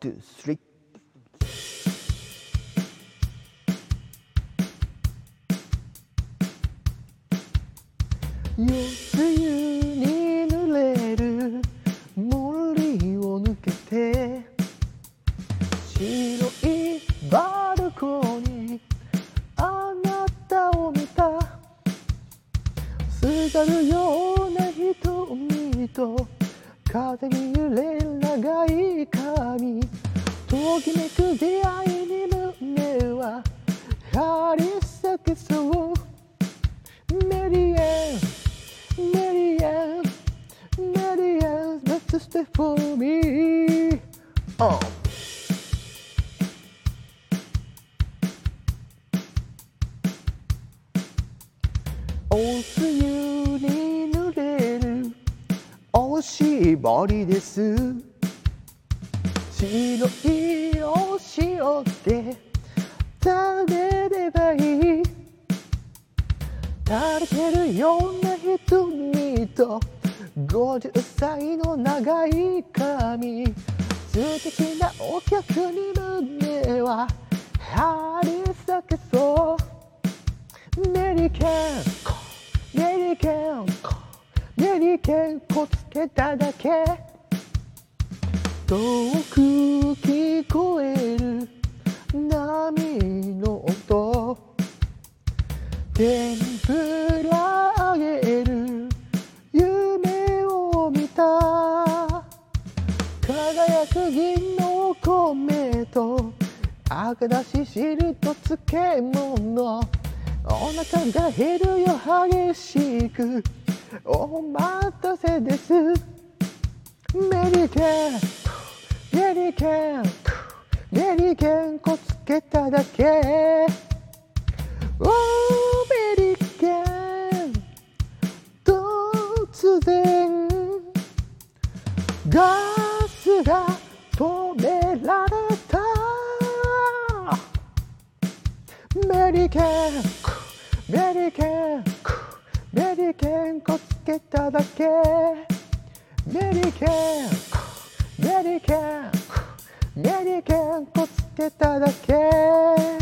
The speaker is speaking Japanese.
ツースリー夜露に濡れる森を抜けて白いバルコニーあなたを見た。すがるような瞳と風に揺れ長い髪。ときめく出会いに胸は張り裂けそうメリエンメリエンメリエン Let's a stay for me、uh. おつゆに濡れるおしぼりです白いお塩で食べればいい垂れてるような瞳と50歳の長い髪素敵なお客に胸は張り裂けそうメリケンコメリケンコメリケンこつけただけ遠く聞こえる波の音。天ぷらあげる夢を見た。輝く銀の米と赤だし汁と漬物お腹が減るよ激しく。お待たせです。メリケンメリケンメリケンこつけただけ。おメリケン突然ガスが止められた。メリケンメリケンメリケンこつけただけ。メリケンメリケンメリケンこつけただけ。